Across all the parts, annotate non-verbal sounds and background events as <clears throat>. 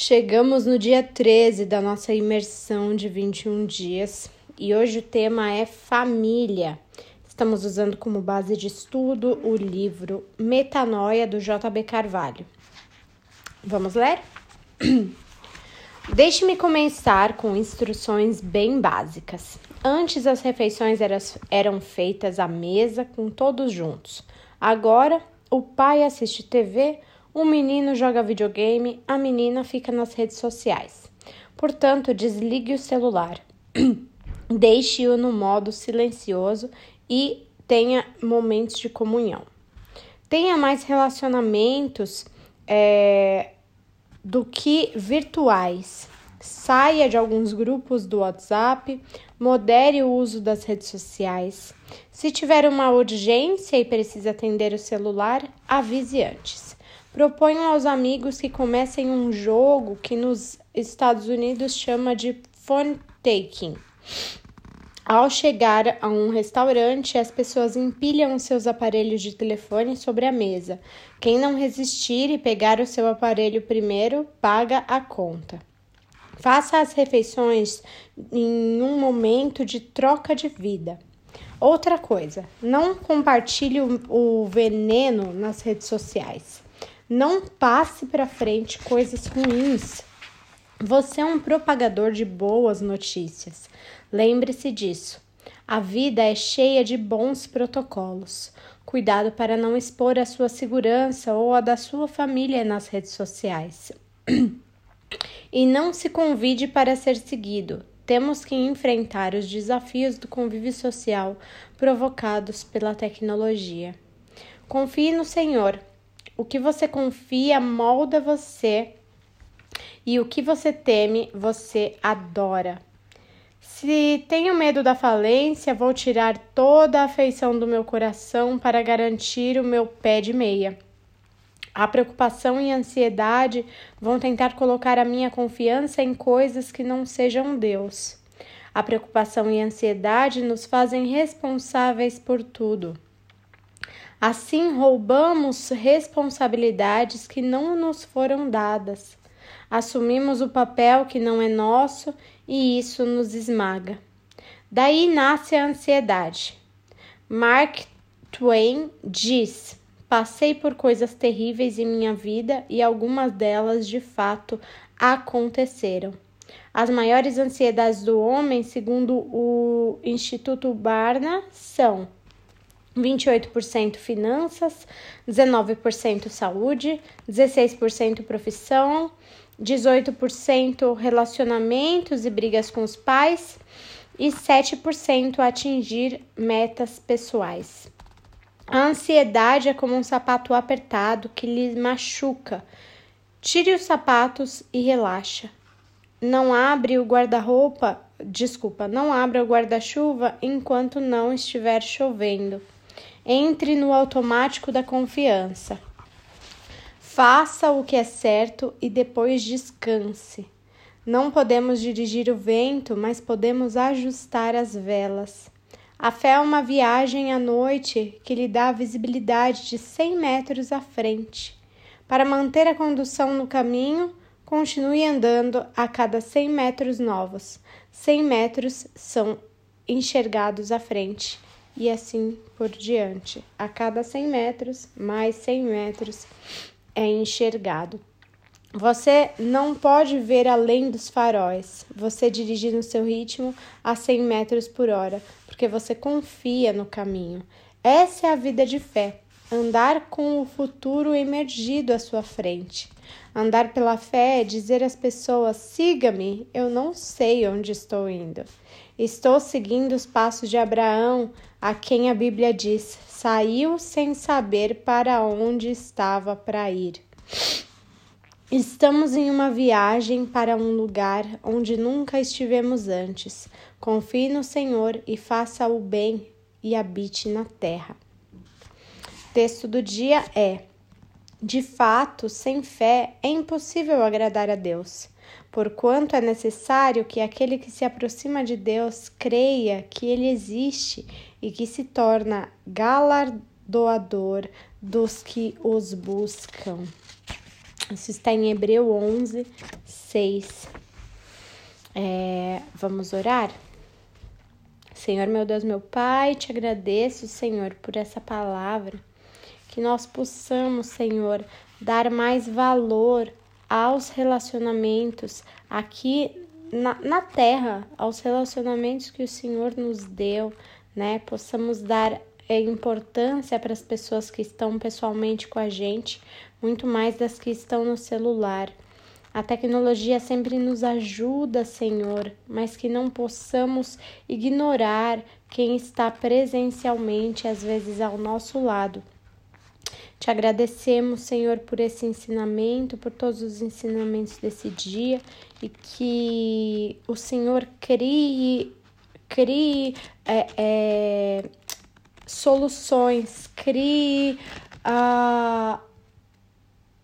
Chegamos no dia 13 da nossa imersão de 21 dias e hoje o tema é família. Estamos usando como base de estudo o livro Metanoia do JB Carvalho. Vamos ler? <clears throat> Deixe-me começar com instruções bem básicas. Antes as refeições eram feitas à mesa com todos juntos. Agora o pai assiste TV o menino joga videogame, a menina fica nas redes sociais. Portanto, desligue o celular. <clears throat> Deixe-o no modo silencioso e tenha momentos de comunhão. Tenha mais relacionamentos é, do que virtuais. Saia de alguns grupos do WhatsApp, modere o uso das redes sociais. Se tiver uma urgência e precisa atender o celular, avise antes. Proponho aos amigos que comecem um jogo que nos Estados Unidos chama de phone taking. Ao chegar a um restaurante, as pessoas empilham seus aparelhos de telefone sobre a mesa. Quem não resistir e pegar o seu aparelho primeiro, paga a conta. Faça as refeições em um momento de troca de vida. Outra coisa, não compartilhe o veneno nas redes sociais. Não passe para frente coisas ruins. Você é um propagador de boas notícias. Lembre-se disso. A vida é cheia de bons protocolos. Cuidado para não expor a sua segurança ou a da sua família nas redes sociais. <clears throat> e não se convide para ser seguido. Temos que enfrentar os desafios do convívio social provocados pela tecnologia. Confie no Senhor o que você confia molda você e o que você teme, você adora. Se tenho medo da falência, vou tirar toda a afeição do meu coração para garantir o meu pé de meia. A preocupação e a ansiedade vão tentar colocar a minha confiança em coisas que não sejam Deus. A preocupação e a ansiedade nos fazem responsáveis por tudo. Assim, roubamos responsabilidades que não nos foram dadas. Assumimos o papel que não é nosso e isso nos esmaga. Daí nasce a ansiedade. Mark Twain diz: Passei por coisas terríveis em minha vida e algumas delas de fato aconteceram. As maiores ansiedades do homem, segundo o Instituto Barna, são 28% finanças, 19% saúde, 16% profissão, 18% relacionamentos e brigas com os pais e 7% atingir metas pessoais. A ansiedade é como um sapato apertado que lhe machuca. Tire os sapatos e relaxa. Não abre o guarda-roupa, desculpa, não abra o guarda-chuva enquanto não estiver chovendo. Entre no automático da confiança. Faça o que é certo e depois descanse. Não podemos dirigir o vento, mas podemos ajustar as velas. A fé é uma viagem à noite que lhe dá visibilidade de 100 metros à frente. Para manter a condução no caminho, continue andando a cada 100 metros novos. 100 metros são enxergados à frente e assim por diante. A cada 100 metros, mais 100 metros é enxergado. Você não pode ver além dos faróis. Você dirige no seu ritmo a 100 metros por hora, porque você confia no caminho. Essa é a vida de fé. Andar com o futuro emergido à sua frente. Andar pela fé é dizer às pessoas: siga-me, eu não sei onde estou indo. Estou seguindo os passos de Abraão, a quem a Bíblia diz: saiu sem saber para onde estava para ir. Estamos em uma viagem para um lugar onde nunca estivemos antes. Confie no Senhor e faça o bem e habite na terra. Texto do dia é: De fato, sem fé é impossível agradar a Deus porquanto é necessário que aquele que se aproxima de Deus creia que ele existe e que se torna galardoador dos que os buscam. Isso está em Hebreu 11, 6. É, vamos orar? Senhor, meu Deus, meu Pai, te agradeço, Senhor, por essa palavra. Que nós possamos, Senhor, dar mais valor aos relacionamentos aqui na, na terra, aos relacionamentos que o Senhor nos deu, né? Possamos dar é, importância para as pessoas que estão pessoalmente com a gente, muito mais das que estão no celular. A tecnologia sempre nos ajuda, Senhor, mas que não possamos ignorar quem está presencialmente, às vezes ao nosso lado. Te agradecemos, Senhor, por esse ensinamento, por todos os ensinamentos desse dia e que o Senhor crie, crie é, é, soluções, crie. Uh,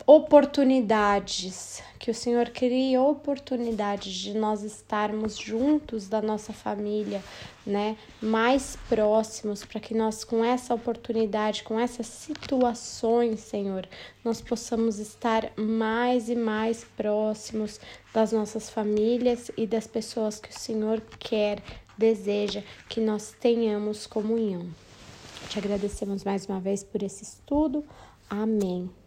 oportunidades, que o Senhor crie oportunidades de nós estarmos juntos da nossa família, né, mais próximos, para que nós com essa oportunidade, com essas situações, Senhor, nós possamos estar mais e mais próximos das nossas famílias e das pessoas que o Senhor quer, deseja que nós tenhamos comunhão. Te agradecemos mais uma vez por esse estudo. Amém.